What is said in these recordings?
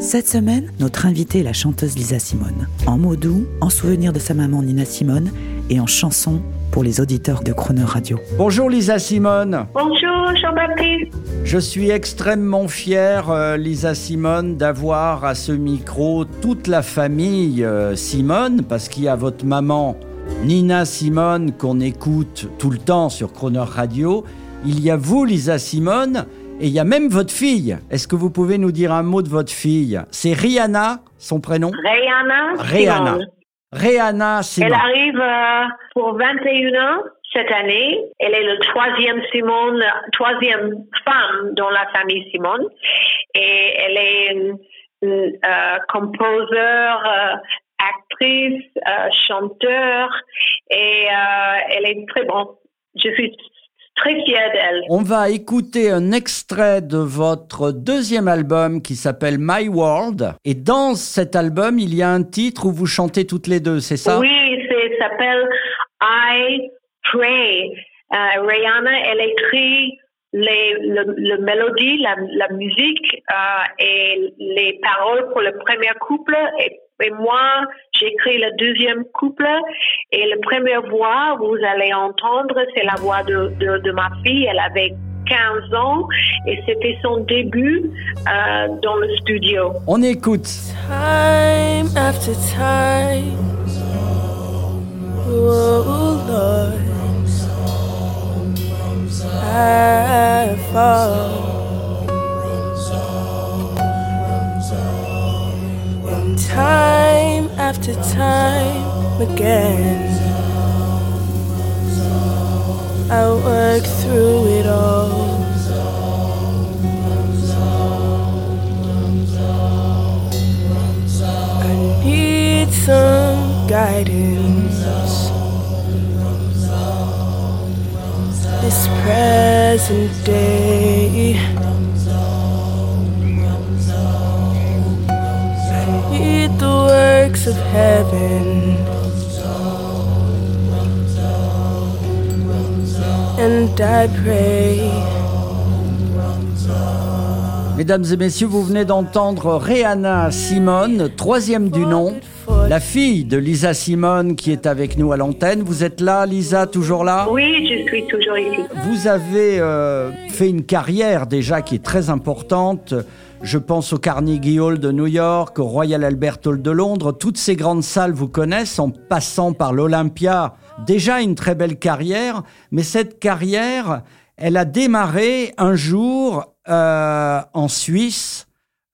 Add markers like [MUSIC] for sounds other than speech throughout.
Cette semaine, notre invitée est la chanteuse Lisa Simone. En mots doux, en souvenir de sa maman Nina Simone et en chanson pour les auditeurs de Croner Radio. Bonjour Lisa Simone. Bonjour Jean-Baptiste. Je suis extrêmement fier, euh, Lisa Simone, d'avoir à ce micro toute la famille euh, Simone, parce qu'il y a votre maman Nina Simone qu'on écoute tout le temps sur Croner Radio. Il y a vous, Lisa Simone, et il y a même votre fille. Est-ce que vous pouvez nous dire un mot de votre fille? C'est Rihanna, son prénom? Rihanna. Rihanna. Rihanna Simone. Elle arrive euh, pour 21 ans cette année. Elle est le troisième Simone, troisième femme dans la famille Simone. Et elle est une, une, euh, composeur, euh, actrice, euh, chanteur. Et elle est très bonne. Je suis très fière d'elle. On va écouter un extrait de votre deuxième album qui s'appelle My World. Et dans cet album, il y a un titre où vous chantez toutes les deux, c'est ça? Oui, ça s'appelle I Pray. Euh, Rihanna, elle écrit les le, le mélodie, la, la musique euh, et les paroles pour le premier couple. Et, et moi, j'écris le deuxième couple. Et la première voix, vous allez entendre, c'est la voix de, de, de ma fille. Elle avait 15 ans et c'était son début euh, dans le studio. On écoute. Time after time. Again. I work through it all. I need some guidance. This present day. Need the works of heaven. Mesdames et messieurs, vous venez d'entendre Rihanna Simone, troisième du nom, la fille de Lisa Simone qui est avec nous à l'antenne. Vous êtes là, Lisa, toujours là? Oui, je suis toujours ici. Vous avez euh, fait une carrière déjà qui est très importante. Je pense au Carnegie Hall de New York, au Royal Albert Hall de Londres. Toutes ces grandes salles vous connaissent en passant par l'Olympia. Déjà une très belle carrière, mais cette carrière, elle a démarré un jour euh, en Suisse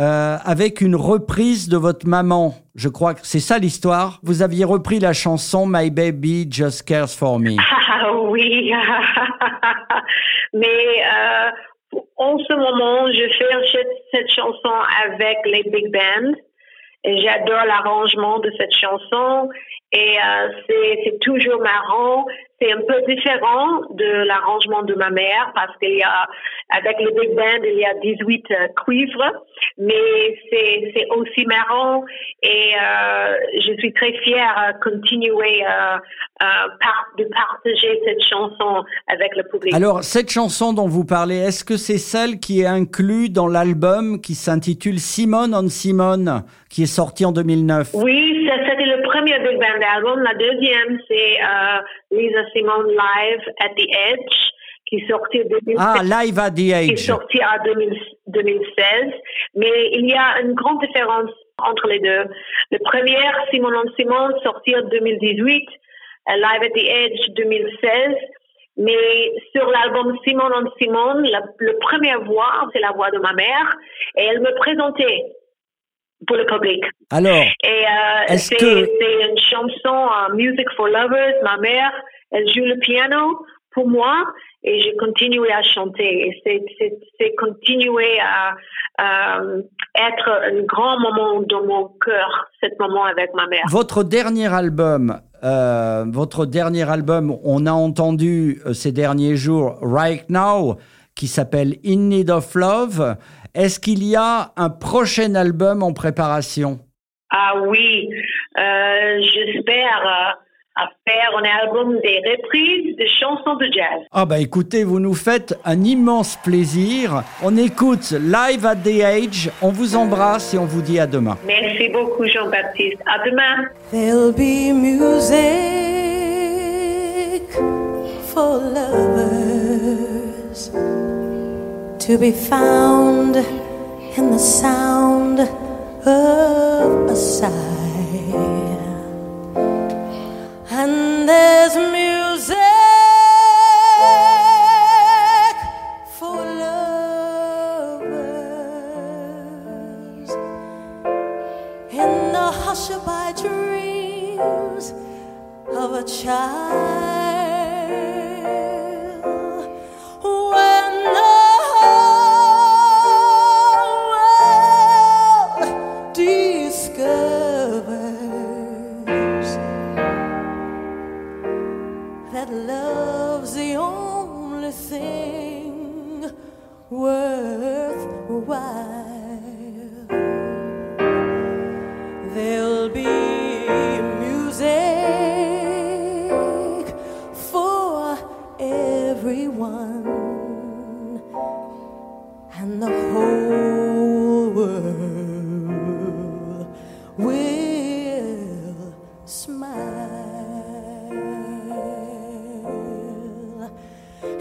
euh, avec une reprise de votre maman. Je crois que c'est ça l'histoire. Vous aviez repris la chanson My Baby Just Cares for Me. [LAUGHS] Ah oui, [LAUGHS] mais euh, en ce moment, je fais cette, chanson avec les big bands. J'adore l'arrangement de cette chanson et euh, c'est toujours marrant. C'est un peu différent de l'arrangement de ma mère parce qu'il y a, avec le big band, il y a 18 euh, cuivres, mais c'est aussi marrant et euh, je suis très fière de continuer euh, par, de partager cette chanson avec le public. Alors, cette chanson dont vous parlez, est-ce que c'est celle qui est inclue dans l'album qui s'intitule Simone on Simone, qui est sorti en 2009 Oui, c'était le premier Big Band album. La deuxième, c'est euh, Lisa Simone Live at the Edge, qui est sorti en 2016. Ah, Live at the qui est sorti en 2000 2016. Mais il y a une grande différence entre les deux. Le premier, Simone on Simone, sorti en 2018, euh, Live at the Edge 2016. Mais sur l'album Simone on Simone, la, le premier voix, c'est la voix de ma mère. Et elle me présentait pour le public. Alors, Et euh, Est-ce c'est que- c'est une chanson Music for Lovers. Ma mère, elle joue le piano pour moi et j'ai continué à chanter. Et c'est- continué à euh, être un grand moment dans mon cœur, cet moment avec ma mère. votre dernier album, euh, votre dernier album, on a entendu euh, ces derniers jours Right Now, qui s'appelle In Need of Love. Est-ce qu'il y a un prochain album en préparation? Ah oui, euh, j'espère euh, à faire un album des reprises de chansons de jazz. Ah bah écoutez, vous nous faites un immense plaisir. On écoute Live at the Age. On vous embrasse et on vous dit à demain. Merci beaucoup Jean-Baptiste. À demain. There'll be music for lovers to be found in the sound of a sigh.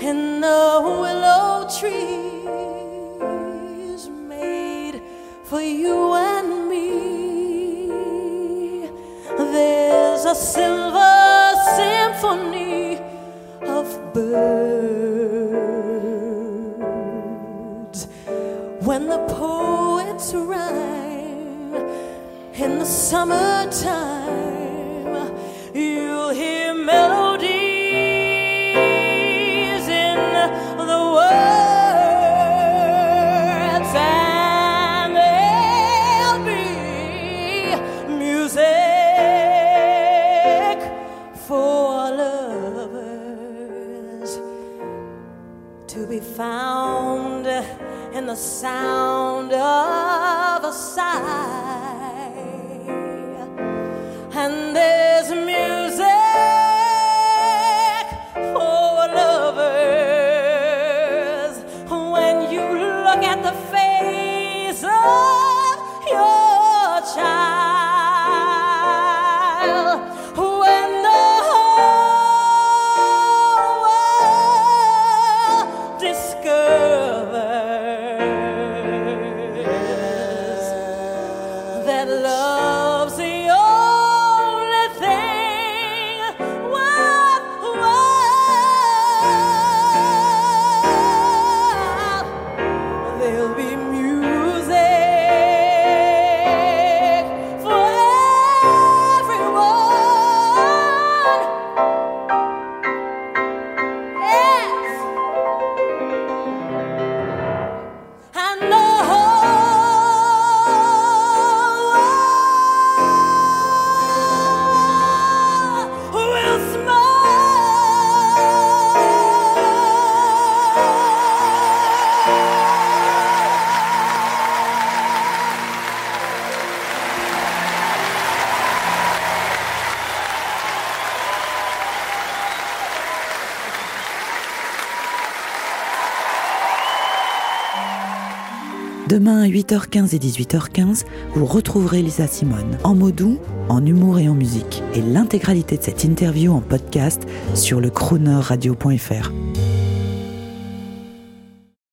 And the willow trees made for you and me. There's a silver symphony of birds when the poets rhyme in the summertime. To be found in the sound of a sigh. That love's the Demain à 8h15 et 18h15, vous retrouverez Lisa Simone en mots doux, en humour et en musique. Et l'intégralité de cette interview en podcast sur le chroneurradio.fr.